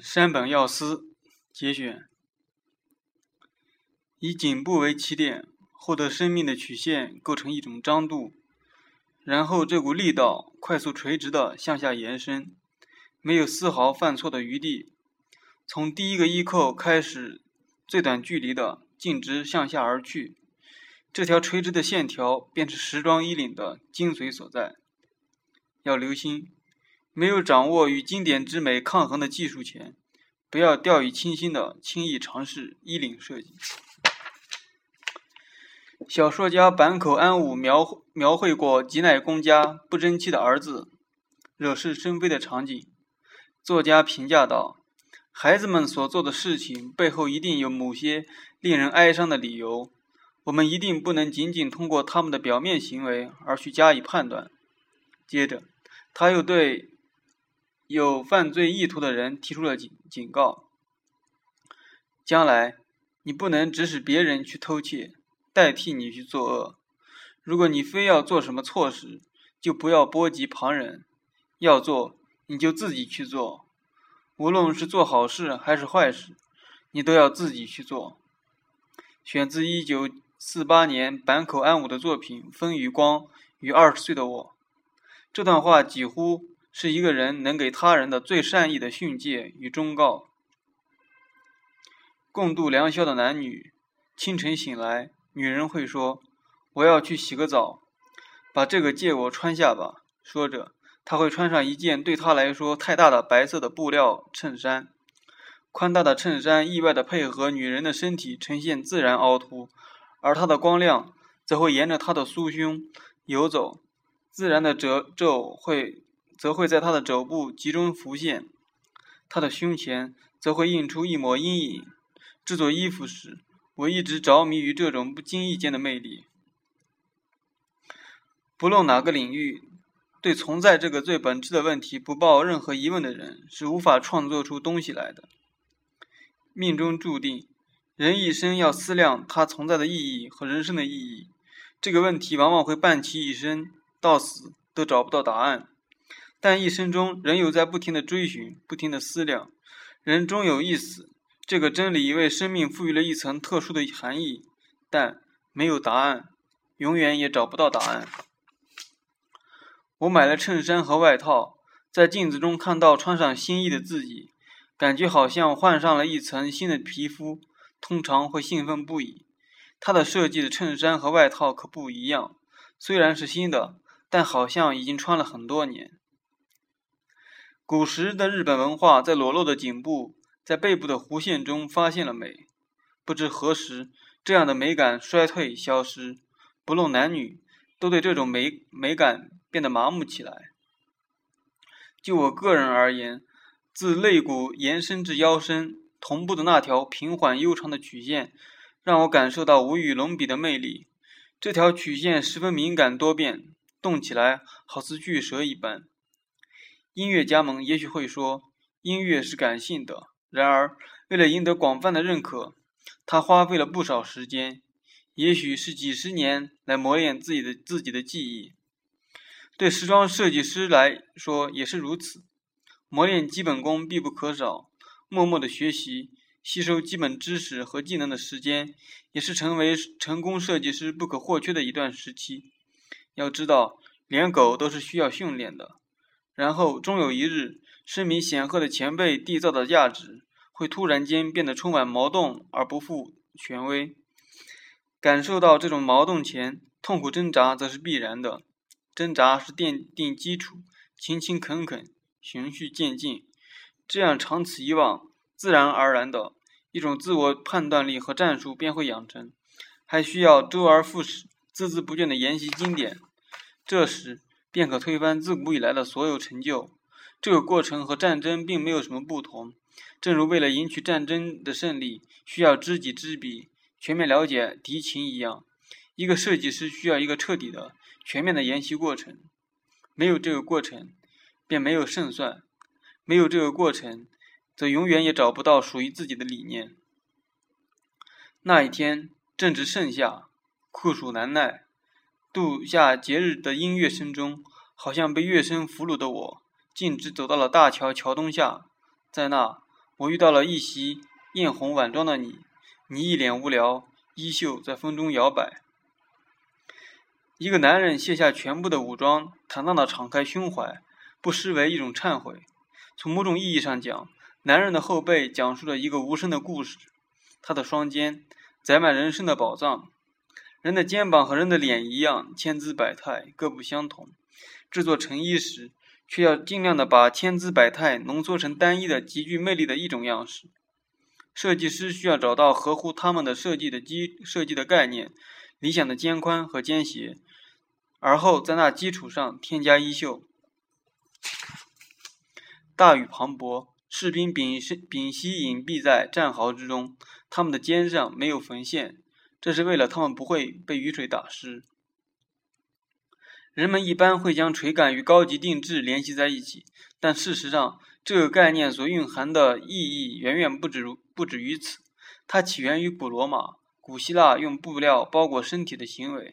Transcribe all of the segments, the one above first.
山本耀司节选：以颈部为起点，获得生命的曲线构成一种张度，然后这股力道快速垂直的向下延伸，没有丝毫犯错的余地。从第一个衣扣开始，最短距离的径直向下而去，这条垂直的线条便是时装衣领的精髓所在。要留心。没有掌握与经典之美抗衡的技术前，不要掉以轻心的轻易尝试衣领设计。小说家坂口安吾描描绘过吉乃公家不争气的儿子惹是生非的场景。作家评价道：“孩子们所做的事情背后一定有某些令人哀伤的理由，我们一定不能仅仅通过他们的表面行为而去加以判断。”接着，他又对。有犯罪意图的人提出了警警告：将来你不能指使别人去偷窃，代替你去作恶。如果你非要做什么错事，就不要波及旁人。要做，你就自己去做。无论是做好事还是坏事，你都要自己去做。选自一九四八年坂口安吾的作品《风与光与二十岁的我》。这段话几乎。是一个人能给他人的最善意的训诫与忠告。共度良宵的男女，清晨醒来，女人会说：“我要去洗个澡，把这个借我穿下吧。”说着，他会穿上一件对他来说太大的白色的布料衬衫。宽大的衬衫意外地配合女人的身体，呈现自然凹凸，而它的光亮则会沿着她的酥胸游走，自然的褶皱会。则会在他的肘部集中浮现，他的胸前则会映出一抹阴影。制作衣服时，我一直着迷于这种不经意间的魅力。不论哪个领域，对存在这个最本质的问题不抱任何疑问的人，是无法创作出东西来的。命中注定，人一生要思量他存在的意义和人生的意义。这个问题往往会伴其一生，到死都找不到答案。但一生中，人有在不停的追寻，不停的思量，人终有一死。这个真理为生命赋予了一层特殊的含义，但没有答案，永远也找不到答案。我买了衬衫和外套，在镜子中看到穿上新衣的自己，感觉好像换上了一层新的皮肤，通常会兴奋不已。他的设计的衬衫和外套可不一样，虽然是新的，但好像已经穿了很多年。古时的日本文化，在裸露的颈部、在背部的弧线中发现了美。不知何时，这样的美感衰退消失，不论男女，都对这种美美感变得麻木起来。就我个人而言，自肋骨延伸至腰身，同步的那条平缓悠长的曲线，让我感受到无与伦比的魅力。这条曲线十分敏感多变，动起来好似巨蛇一般。音乐家们也许会说，音乐是感性的。然而，为了赢得广泛的认可，他花费了不少时间，也许是几十年来磨练自己的自己的技艺。对时装设计师来说也是如此，磨练基本功必不可少。默默的学习、吸收基本知识和技能的时间，也是成为成功设计师不可或缺的一段时期。要知道，连狗都是需要训练的。然后，终有一日，声名显赫的前辈缔造的价值，会突然间变得充满矛盾而不负权威。感受到这种矛盾前，痛苦挣扎则是必然的。挣扎是奠定基础，勤勤恳恳，循序渐进，这样长此以往，自然而然的一种自我判断力和战术便会养成。还需要周而复始、孜孜不倦的研习经典。这时。便可推翻自古以来的所有成就。这个过程和战争并没有什么不同。正如为了赢取战争的胜利，需要知己知彼、全面了解敌情一样，一个设计师需要一个彻底的、全面的研习过程。没有这个过程，便没有胜算；没有这个过程，则永远也找不到属于自己的理念。那一天正值盛夏，酷暑难耐。度夏节日的音乐声中，好像被乐声俘虏的我，径直走到了大桥桥墩下。在那，我遇到了一袭艳红晚装的你，你一脸无聊，衣袖在风中摇摆。一个男人卸下全部的武装，坦荡地敞开胸怀，不失为一种忏悔。从某种意义上讲，男人的后背讲述着一个无声的故事，他的双肩载满人生的宝藏。人的肩膀和人的脸一样，千姿百态，各不相同。制作成衣时，却要尽量的把千姿百态浓缩成单一的、极具魅力的一种样式。设计师需要找到合乎他们的设计的基设计的概念、理想的肩宽和肩斜，而后在那基础上添加衣袖。大雨磅礴，士兵屏息屏息隐蔽在战壕之中，他们的肩上没有缝线，这是为了他们不会被雨水打湿。人们一般会将垂感与高级定制联系在一起，但事实上，这个概念所蕴含的意义远远不止不止于此。它起源于古罗马、古希腊用布料包裹身体的行为。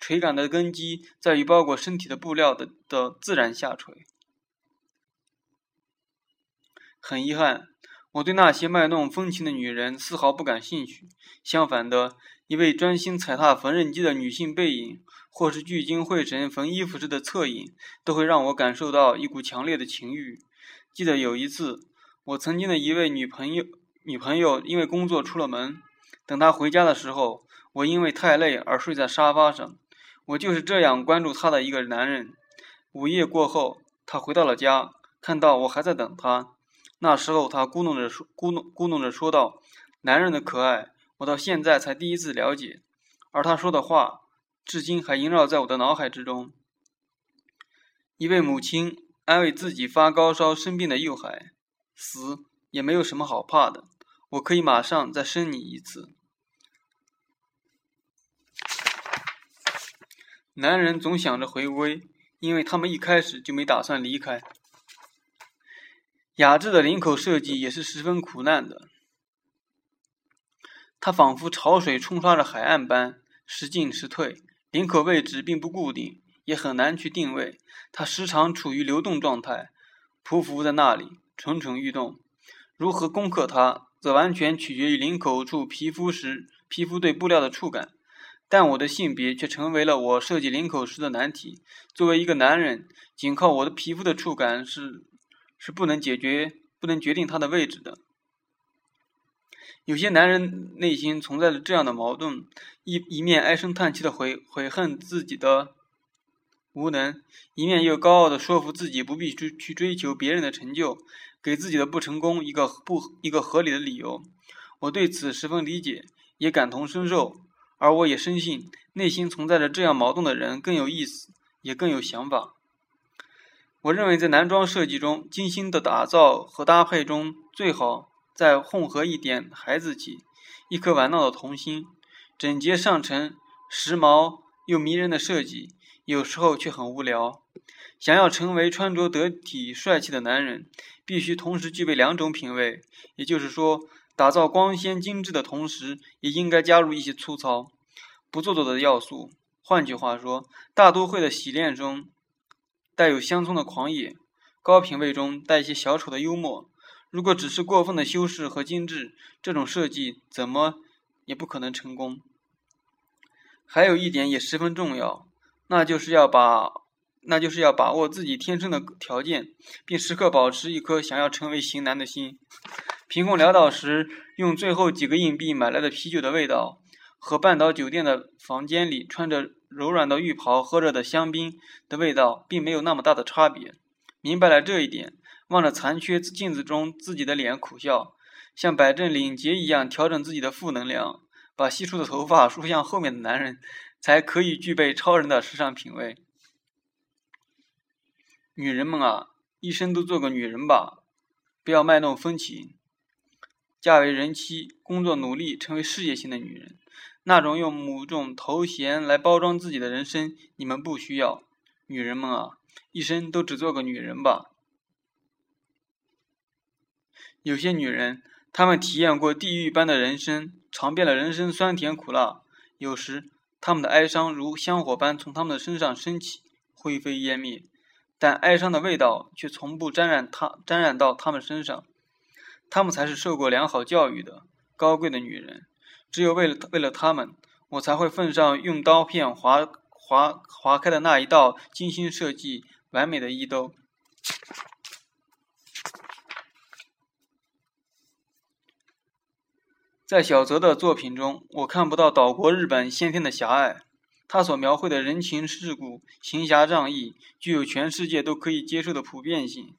垂感的根基在于包裹身体的布料的的自然下垂。很遗憾，我对那些卖弄风情的女人丝毫不感兴趣。相反的，一位专心踩踏缝纫机的女性背影。或是聚精会神缝衣服时的侧影，都会让我感受到一股强烈的情欲。记得有一次，我曾经的一位女朋友，女朋友因为工作出了门，等她回家的时候，我因为太累而睡在沙发上。我就是这样关注她的一个男人。午夜过后，她回到了家，看到我还在等她，那时候她咕哝着说，咕哝咕哝着说道：“男人的可爱，我到现在才第一次了解。”而他说的话。至今还萦绕在我的脑海之中。一位母亲安慰自己发高烧生病的幼孩：“死也没有什么好怕的，我可以马上再生你一次。”男人总想着回归，因为他们一开始就没打算离开。雅致的领口设计也是十分苦难的，它仿佛潮水冲刷着海岸般时进时退。领口位置并不固定，也很难去定位，它时常处于流动状态，匍匐在那里，蠢蠢欲动。如何攻克它，则完全取决于领口处皮肤时皮肤对布料的触感。但我的性别却成为了我设计领口时的难题。作为一个男人，仅靠我的皮肤的触感是是不能解决、不能决定它的位置的。有些男人内心存在着这样的矛盾：一一面唉声叹气的悔悔恨自己的无能，一面又高傲的说服自己不必追去追求别人的成就，给自己的不成功一个不一个合理的理由。我对此十分理解，也感同身受。而我也深信，内心存在着这样矛盾的人更有意思，也更有想法。我认为，在男装设计中，精心的打造和搭配中，最好。再混合一点孩子气，一颗玩闹的童心，整洁上乘、时髦又迷人的设计，有时候却很无聊。想要成为穿着得体、帅气的男人，必须同时具备两种品味，也就是说，打造光鲜精致的同时，也应该加入一些粗糙、不做作的要素。换句话说，大都会的洗练中带有乡村的狂野，高品位中带一些小丑的幽默。如果只是过分的修饰和精致，这种设计怎么也不可能成功。还有一点也十分重要，那就是要把，那就是要把握自己天生的条件，并时刻保持一颗想要成为型男的心。贫困潦倒时，用最后几个硬币买来的啤酒的味道，和半岛酒店的房间里穿着柔软的浴袍喝着的香槟的味道，并没有那么大的差别。明白了这一点。望着残缺镜子中自己的脸苦笑，像摆正领结一样调整自己的负能量，把稀疏的头发梳向后面的男人，才可以具备超人的时尚品味。女人们啊，一生都做个女人吧，不要卖弄风情。嫁为人妻，工作努力，成为事业型的女人，那种用某种头衔来包装自己的人生，你们不需要。女人们啊，一生都只做个女人吧。有些女人，她们体验过地狱般的人生，尝遍了人生酸甜苦辣。有时，她们的哀伤如香火般从她们的身上升起，灰飞烟灭，但哀伤的味道却从不沾染她，沾染到她们身上。她们才是受过良好教育的高贵的女人。只有为了为了她们，我才会奉上用刀片划划划开的那一道精心设计、完美的衣兜。在小泽的作品中，我看不到岛国日本先天的狭隘，他所描绘的人情世故、行侠仗义，具有全世界都可以接受的普遍性。